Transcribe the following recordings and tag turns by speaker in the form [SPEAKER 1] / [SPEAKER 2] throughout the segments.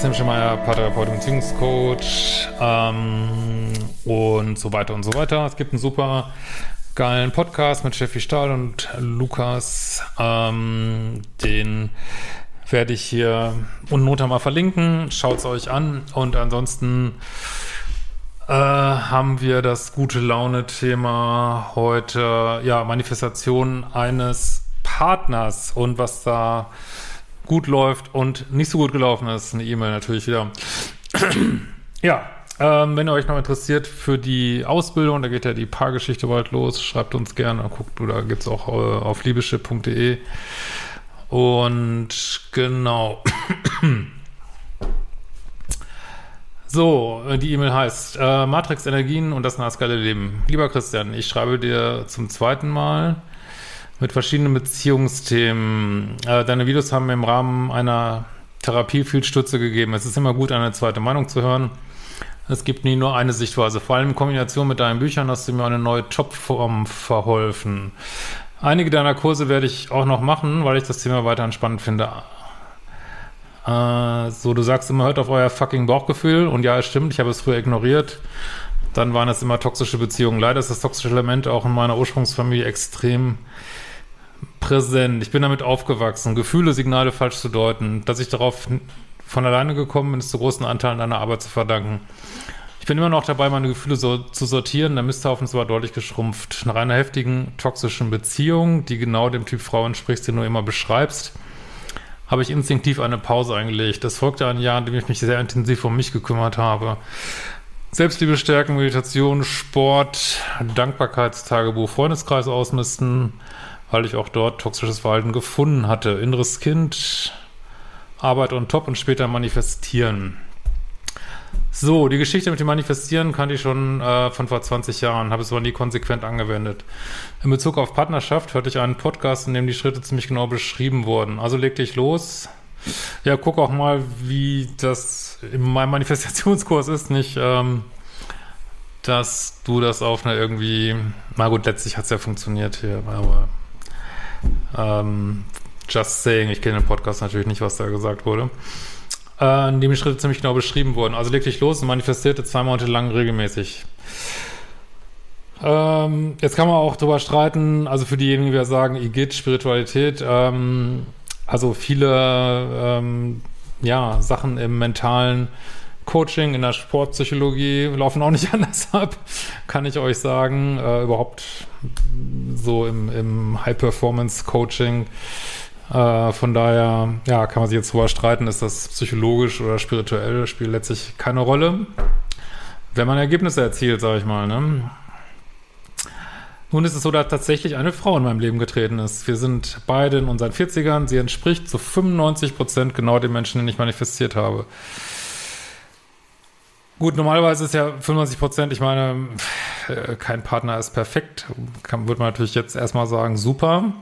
[SPEAKER 1] Christian Schemeier, Paartherapeut und Beziehungscoach ähm, und so weiter und so weiter. Es gibt einen super geilen Podcast mit Steffi Stahl und Lukas. Ähm, den werde ich hier unten unter mal verlinken. Schaut es euch an. Und ansonsten äh, haben wir das gute Laune-Thema heute, ja, Manifestation eines Partners und was da gut läuft und nicht so gut gelaufen ist. Eine E-Mail natürlich wieder. ja, ähm, wenn ihr euch noch interessiert für die Ausbildung, da geht ja die Paargeschichte bald los, schreibt uns gerne, guckt, da gibt es auch äh, auf liebeschiff.de. Und genau. So, äh, die E-Mail heißt äh, Matrix Energien und das naskale Leben. Lieber Christian, ich schreibe dir zum zweiten Mal mit verschiedenen Beziehungsthemen. Äh, deine Videos haben mir im Rahmen einer Therapie viel Stütze gegeben. Es ist immer gut, eine zweite Meinung zu hören. Es gibt nie nur eine Sichtweise. Vor allem in Kombination mit deinen Büchern hast du mir eine neue Jobform verholfen. Einige deiner Kurse werde ich auch noch machen, weil ich das Thema weiter spannend finde. Äh, so, du sagst immer, hört auf euer fucking Bauchgefühl. Und ja, es stimmt, ich habe es früher ignoriert. Dann waren es immer toxische Beziehungen. Leider ist das toxische Element auch in meiner Ursprungsfamilie extrem präsent. Ich bin damit aufgewachsen, Gefühle, Signale falsch zu deuten. Dass ich darauf von alleine gekommen bin, ist zu großen Anteilen deiner Arbeit zu verdanken. Ich bin immer noch dabei, meine Gefühle so zu sortieren. Der Misthaufen ist aber deutlich geschrumpft. Nach einer heftigen, toxischen Beziehung, die genau dem Typ Frau entspricht, den du immer beschreibst, habe ich instinktiv eine Pause eingelegt. Das folgte ein Jahr, in dem ich mich sehr intensiv um mich gekümmert habe. Selbstliebe stärken, Meditation, Sport, Dankbarkeitstagebuch, Freundeskreis ausmisten, weil ich auch dort toxisches Verhalten gefunden hatte. Inneres Kind, Arbeit on top und später manifestieren. So, die Geschichte mit dem Manifestieren kannte ich schon äh, von vor 20 Jahren, habe es aber nie konsequent angewendet. In Bezug auf Partnerschaft hörte ich einen Podcast, in dem die Schritte ziemlich genau beschrieben wurden. Also leg dich los. Ja, guck auch mal, wie das in meinem Manifestationskurs ist, nicht, ähm, dass du das auf eine irgendwie, na gut, letztlich hat es ja funktioniert hier, aber ähm, just saying, ich kenne den Podcast natürlich nicht, was da gesagt wurde. Äh, in dem die Schritte ziemlich genau beschrieben wurden. Also leg dich los und manifestierte zwei Monate lang regelmäßig. Ähm, jetzt kann man auch drüber streiten, also für diejenigen, die sagen, Igitt, Spiritualität, ähm, also viele ähm, ja, Sachen im mentalen Coaching, in der Sportpsychologie laufen auch nicht anders ab, kann ich euch sagen. Äh, überhaupt so im, im High-Performance-Coaching. Äh, von daher, ja, kann man sich jetzt drüber streiten, ist das psychologisch oder spirituell, spielt letztlich keine Rolle. Wenn man Ergebnisse erzielt, sage ich mal, ne? Nun ist es so, dass tatsächlich eine Frau in meinem Leben getreten ist. Wir sind beide in unseren 40ern. Sie entspricht zu 95 Prozent genau dem Menschen, den ich manifestiert habe. Gut, normalerweise ist ja 95 Prozent, ich meine, äh, kein Partner ist perfekt. Kann, würde man natürlich jetzt erstmal sagen, super.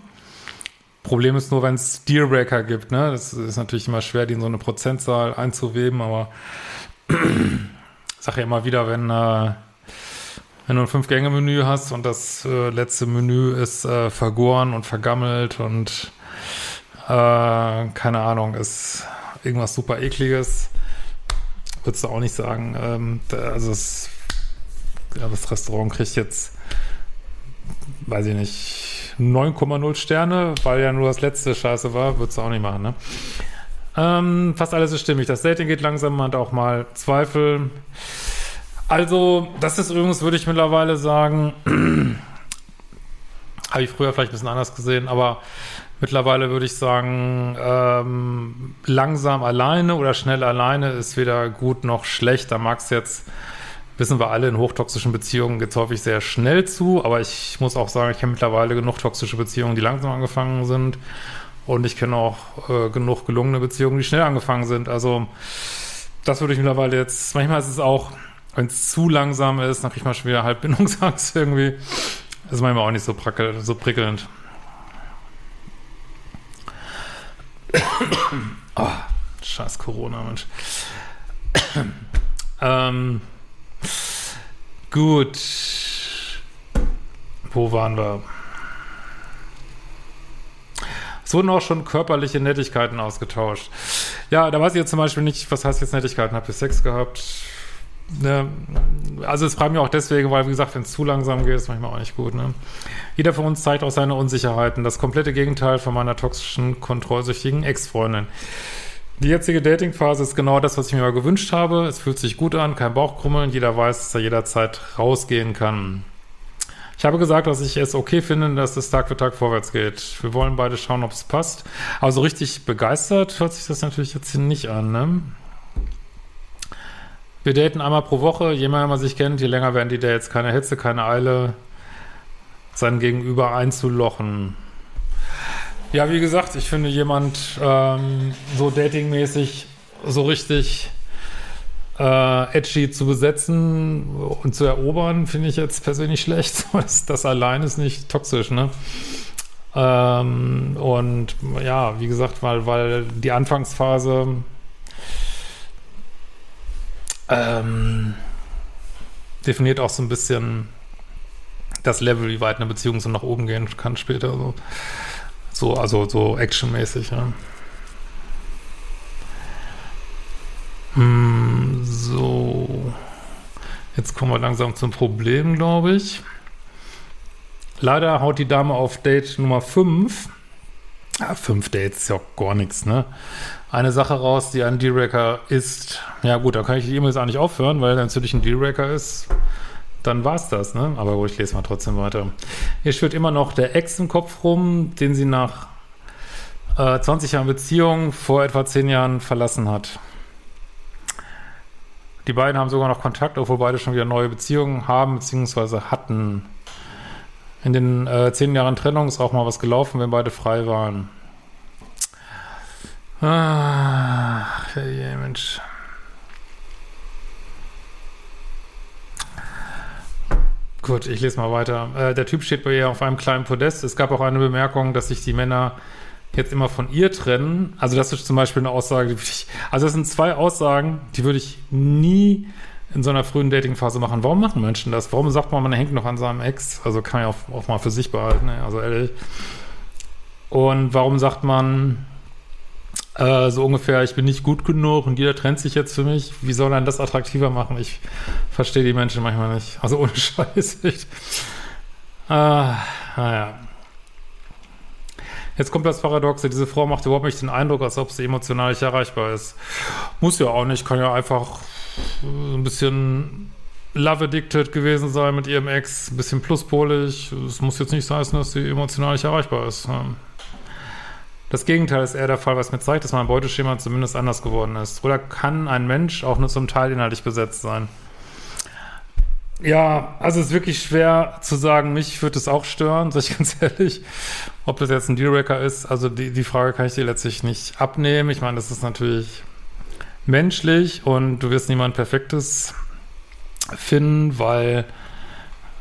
[SPEAKER 1] Problem ist nur, wenn es Dealbreaker gibt, ne? Das ist natürlich immer schwer, die in so eine Prozentzahl einzuweben, aber ich sage ja immer wieder, wenn, äh, wenn du ein Fünf-Gänge-Menü hast und das äh, letzte Menü ist äh, vergoren und vergammelt und äh, keine Ahnung, ist irgendwas super ekliges, würdest du auch nicht sagen. Ähm, also es, ja, das Restaurant kriegt jetzt, weiß ich nicht, 9,0 Sterne, weil ja nur das letzte Scheiße war, würdest du auch nicht machen, ne? Ähm, fast alles ist stimmig. Das Dating geht langsam, man hat auch mal Zweifel. Also, das ist übrigens, würde ich mittlerweile sagen, habe ich früher vielleicht ein bisschen anders gesehen, aber mittlerweile würde ich sagen, ähm, langsam alleine oder schnell alleine ist weder gut noch schlecht. Da mag es jetzt, wissen wir alle, in hochtoxischen Beziehungen geht es häufig sehr schnell zu, aber ich muss auch sagen, ich kenne mittlerweile genug toxische Beziehungen, die langsam angefangen sind. Und ich kenne auch äh, genug gelungene Beziehungen, die schnell angefangen sind. Also das würde ich mittlerweile jetzt, manchmal ist es auch, wenn es zu langsam ist, dann kriegt man schon wieder halb Bindungsangst irgendwie. Das ist manchmal auch nicht so, prickel, so prickelnd. oh, scheiß Corona, Mensch. ähm, gut. Wo waren wir? Es wurden auch schon körperliche Nettigkeiten ausgetauscht. Ja, da weiß ich jetzt zum Beispiel nicht, was heißt jetzt Nettigkeiten? Habt ihr Sex gehabt? Ne? Also es fragt mich auch deswegen, weil wie gesagt, wenn es zu langsam geht, ist manchmal auch nicht gut. Ne? Jeder von uns zeigt auch seine Unsicherheiten. Das komplette Gegenteil von meiner toxischen, kontrollsüchtigen Ex-Freundin. Die jetzige Dating-Phase ist genau das, was ich mir mal gewünscht habe. Es fühlt sich gut an, kein Bauchkrummeln. Jeder weiß, dass er jederzeit rausgehen kann. Ich habe gesagt, dass ich es okay finde, dass es Tag für Tag vorwärts geht. Wir wollen beide schauen, ob es passt. Aber so richtig begeistert hört sich das natürlich jetzt hier nicht an, ne? Wir daten einmal pro Woche. Je mehr man sich kennt, je länger werden die Dates. Keine Hitze, keine Eile, sein Gegenüber einzulochen. Ja, wie gesagt, ich finde jemand ähm, so datingmäßig so richtig äh, edgy zu besetzen und zu erobern, finde ich jetzt persönlich schlecht. Das, das allein ist nicht toxisch, ne? Ähm, und ja, wie gesagt, weil, weil die Anfangsphase ähm, definiert auch so ein bisschen das Level, wie weit eine Beziehung so nach oben gehen kann später. So, so also so actionmäßig, ja. Hm, so. Jetzt kommen wir langsam zum Problem, glaube ich. Leider haut die Dame auf Date Nummer 5. Ja, fünf Dates ist ja auch gar nichts, ne? Eine Sache raus, die ein Deal-Racker ist. Ja, gut, da kann ich die E-Mails auch nicht aufhören, weil dann natürlich ein Deal-Racker ist. Dann war's das, ne? Aber gut, ich lese mal trotzdem weiter. Hier schwirrt immer noch der Ex im Kopf rum, den sie nach äh, 20 Jahren Beziehung vor etwa 10 Jahren verlassen hat. Die beiden haben sogar noch Kontakt, obwohl beide schon wieder neue Beziehungen haben bzw. hatten. In den äh, zehn Jahren Trennung ist auch mal was gelaufen, wenn beide frei waren. Ach, hey, Mensch. Gut, ich lese mal weiter. Äh, der Typ steht bei ihr auf einem kleinen Podest. Es gab auch eine Bemerkung, dass sich die Männer jetzt immer von ihr trennen, also das ist zum Beispiel eine Aussage, die würde ich, also das sind zwei Aussagen, die würde ich nie in so einer frühen Datingphase machen. Warum machen Menschen das? Warum sagt man, man hängt noch an seinem Ex? Also kann ja auch, auch mal für sich behalten, ne? also ehrlich. Und warum sagt man äh, so ungefähr, ich bin nicht gut genug und jeder trennt sich jetzt für mich? Wie soll man das attraktiver machen? Ich verstehe die Menschen manchmal nicht. Also ohne Scheiß. Ich, äh, naja. Jetzt kommt das Paradoxe, diese Frau macht überhaupt nicht den Eindruck, als ob sie emotional nicht erreichbar ist. Muss ja auch nicht, kann ja einfach ein bisschen love addicted gewesen sein mit ihrem Ex, ein bisschen pluspolig. Es muss jetzt nicht heißen, dass sie emotional nicht erreichbar ist. Das Gegenteil ist eher der Fall, was mir zeigt, dass mein Beuteschema zumindest anders geworden ist. Oder kann ein Mensch auch nur zum Teil inhaltlich besetzt sein? Ja, also es ist wirklich schwer zu sagen, mich würde es auch stören, sag ich ganz ehrlich, ob das jetzt ein Dealbreaker ist. Also die, die Frage kann ich dir letztlich nicht abnehmen. Ich meine, das ist natürlich menschlich und du wirst niemand Perfektes finden, weil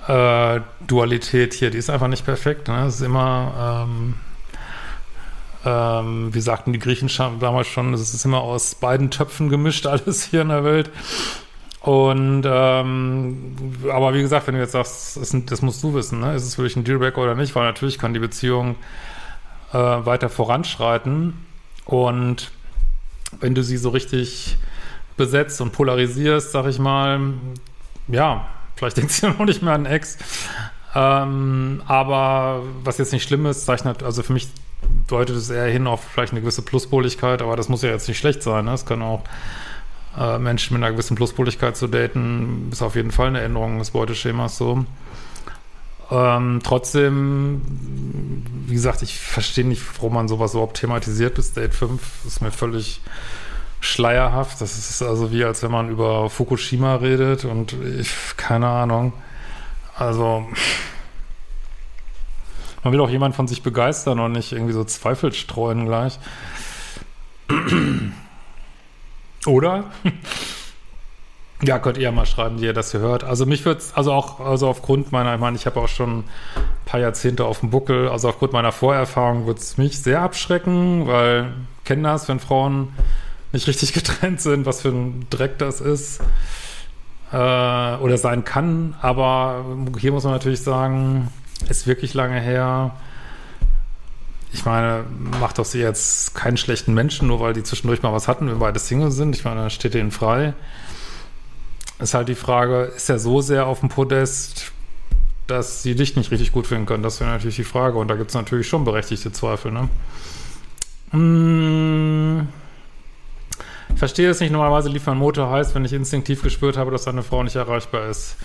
[SPEAKER 1] äh, Dualität hier, die ist einfach nicht perfekt. Ne? Es ist immer, ähm, ähm, wie sagten die Griechen damals schon, es ist immer aus beiden Töpfen gemischt, alles hier in der Welt. Und ähm, aber wie gesagt, wenn du jetzt sagst, das, das musst du wissen, ne? ist es wirklich ein Dealbreaker oder nicht, weil natürlich kann die Beziehung äh, weiter voranschreiten und wenn du sie so richtig besetzt und polarisierst, sag ich mal, ja, vielleicht denkst du ja noch nicht mehr an Ex. Ähm, aber was jetzt nicht schlimm ist, zeichnet, also für mich deutet es eher hin auf vielleicht eine gewisse Pluspoligkeit, aber das muss ja jetzt nicht schlecht sein. Ne? Es kann auch äh, Menschen mit einer gewissen Pluspoligkeit zu daten, ist auf jeden Fall eine Änderung des Beuteschemas so. Ähm, trotzdem, wie gesagt, ich verstehe nicht, warum man sowas überhaupt thematisiert bis Date 5. Das ist mir völlig schleierhaft. Das ist also wie, als wenn man über Fukushima redet und ich, keine Ahnung. Also, man will auch jemand von sich begeistern und nicht irgendwie so Zweifel streuen gleich. Oder? Ja, könnt ihr ja mal schreiben, wie ihr das hier hört. Also mich wird's, also auch, also aufgrund meiner, ich meine, ich habe auch schon ein paar Jahrzehnte auf dem Buckel, also aufgrund meiner Vorerfahrung wird's mich sehr abschrecken, weil kennen das, wenn Frauen nicht richtig getrennt sind, was für ein Dreck das ist äh, oder sein kann. Aber hier muss man natürlich sagen, ist wirklich lange her. Ich meine, macht doch sie jetzt keinen schlechten Menschen, nur weil die zwischendurch mal was hatten, wenn beide Single sind. Ich meine, da steht denen frei. Ist halt die Frage, ist er so sehr auf dem Podest, dass sie dich nicht richtig gut finden können? Das wäre natürlich die Frage. Und da gibt es natürlich schon berechtigte Zweifel, ne? Mmh. Ich verstehe es nicht. Normalerweise liefern Motor heißt, wenn ich instinktiv gespürt habe, dass eine Frau nicht erreichbar ist.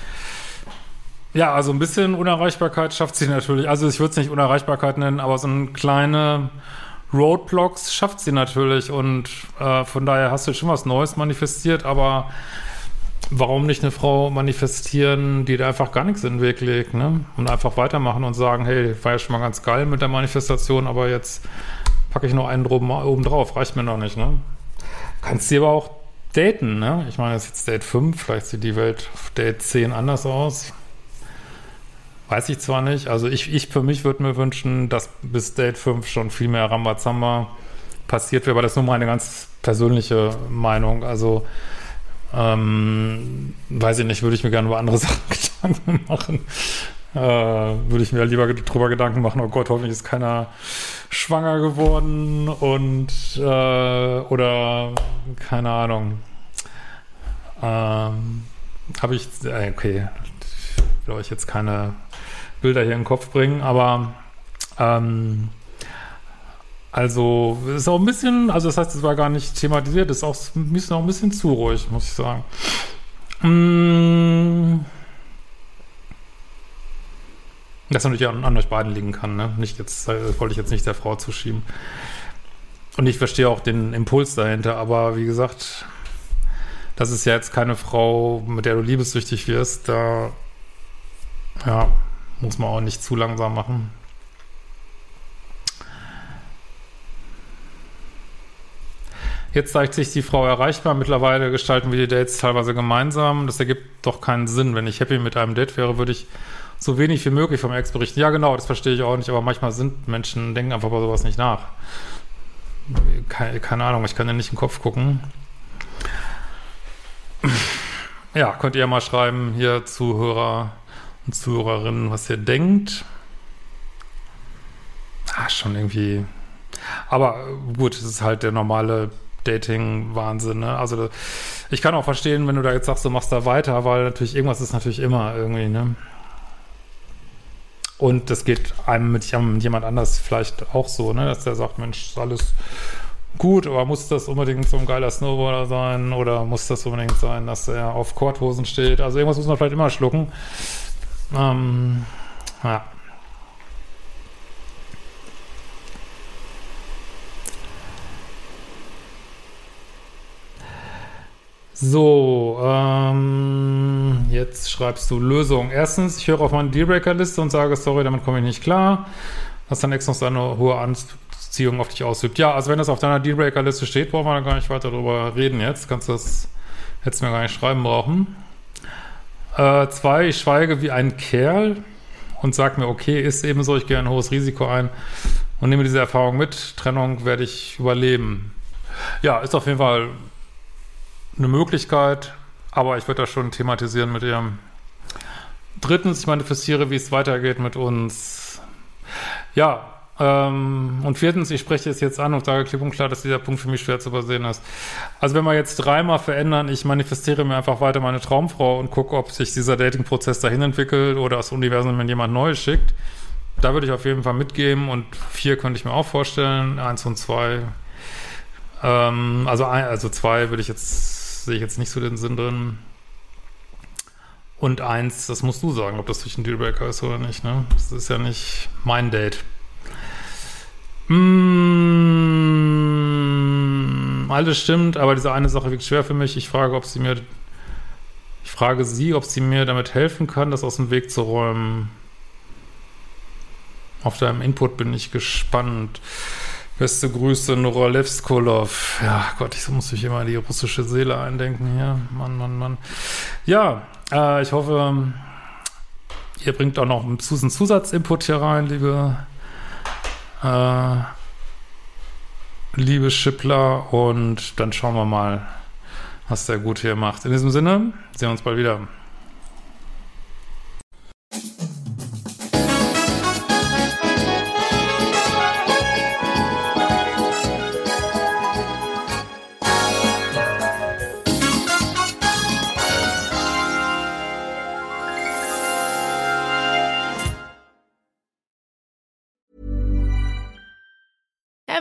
[SPEAKER 1] Ja, also ein bisschen Unerreichbarkeit schafft sie natürlich. Also ich würde es nicht Unerreichbarkeit nennen, aber so ein kleine Roadblocks schafft sie natürlich. Und äh, von daher hast du schon was Neues manifestiert, aber warum nicht eine Frau manifestieren, die da einfach gar nichts in den Weg legt, ne? Und einfach weitermachen und sagen, hey, war ja schon mal ganz geil mit der Manifestation, aber jetzt packe ich noch einen oben, oben drauf, reicht mir noch nicht, ne? Kannst sie aber auch daten, ne? Ich meine, das ist jetzt Date 5, vielleicht sieht die Welt auf Date 10 anders aus. Weiß ich zwar nicht. Also ich, ich für mich würde mir wünschen, dass bis Date 5 schon viel mehr Rambazamba passiert wäre, aber das ist nur meine ganz persönliche Meinung. Also ähm, weiß ich nicht, würde ich mir gerne über andere Sachen Gedanken machen. Äh, würde ich mir lieber drüber Gedanken machen, oh Gott, hoffentlich ist keiner schwanger geworden und äh, oder keine Ahnung. Ähm, Habe ich, äh, okay, will euch jetzt keine Bilder hier in den Kopf bringen, aber ähm, also ist auch ein bisschen, also das heißt, es war gar nicht thematisiert, ist auch, ist auch ein bisschen zu ruhig, muss ich sagen. Mmh. Das natürlich an, an euch beiden liegen kann, ne? Nicht jetzt, das wollte ich jetzt nicht der Frau zuschieben. Und ich verstehe auch den Impuls dahinter, aber wie gesagt, das ist ja jetzt keine Frau, mit der du liebessüchtig wirst, da ja, muss man auch nicht zu langsam machen. Jetzt zeigt sich die Frau erreichbar. Mittlerweile gestalten wir die Dates teilweise gemeinsam. Das ergibt doch keinen Sinn. Wenn ich happy mit einem Date wäre, würde ich so wenig wie möglich vom Ex berichten. Ja, genau, das verstehe ich auch nicht, aber manchmal sind Menschen, denken einfach über sowas nicht nach. Keine, keine Ahnung, ich kann ja nicht in den Kopf gucken. Ja, könnt ihr mal schreiben, hier Zuhörer und Zuhörerinnen, was ihr denkt. Ah, schon irgendwie. Aber gut, es ist halt der normale Dating-Wahnsinn, ne? Also, ich kann auch verstehen, wenn du da jetzt sagst, du machst da weiter, weil natürlich irgendwas ist natürlich immer irgendwie, ne? Und das geht einem mit jemand anders vielleicht auch so, ne? dass der sagt, Mensch, alles gut, aber muss das unbedingt so ein geiler Snowboarder sein oder muss das unbedingt sein, dass er auf Korthosen steht? Also irgendwas muss man vielleicht immer schlucken. Ähm, ja. So, ähm, jetzt schreibst du Lösung. Erstens, ich höre auf meine Dealbreaker-Liste und sage, sorry, damit komme ich nicht klar. Dass dein Ex noch seine hohe Anziehung auf dich ausübt. Ja, also wenn das auf deiner Dealbreaker-Liste steht, brauchen wir da gar nicht weiter drüber reden jetzt. Kannst du das, hättest du mir gar nicht schreiben brauchen. Äh, zwei, ich schweige wie ein Kerl und sag mir, okay, ist eben so, ich gehe ein hohes Risiko ein und nehme diese Erfahrung mit. Trennung werde ich überleben. Ja, ist auf jeden Fall eine Möglichkeit, aber ich würde das schon thematisieren mit ihr. Drittens, ich manifestiere, wie es weitergeht mit uns. Ja, und viertens, ich spreche es jetzt an und sage klipp und klar, dass dieser Punkt für mich schwer zu übersehen ist. Also wenn wir jetzt dreimal verändern, ich manifestiere mir einfach weiter meine Traumfrau und gucke, ob sich dieser Dating-Prozess dahin entwickelt oder das Universum mir jemand Neues schickt. Da würde ich auf jeden Fall mitgeben und vier könnte ich mir auch vorstellen. Eins und zwei. Ähm, also, ein, also zwei würde ich jetzt sehe ich jetzt nicht so den Sinn drin. Und eins, das musst du sagen, ob das durch ein Dealbreaker ist oder nicht, ne? Das ist ja nicht mein Date. Mmh, alles stimmt, aber diese eine Sache wirkt schwer für mich. Ich frage, ob sie mir, ich frage sie, ob sie mir damit helfen kann, das aus dem Weg zu räumen. Auf deinem Input bin ich gespannt. Beste Grüße, Nora Levskolov. Ja, Gott, ich muss mich immer in die russische Seele eindenken hier. Mann, Mann, Mann. Ja, äh, ich hoffe, ihr bringt auch noch einen Zusatzinput hier rein, liebe, äh, liebe Schippler. Und dann schauen wir mal, was der gut hier macht. In diesem Sinne, sehen wir uns bald wieder.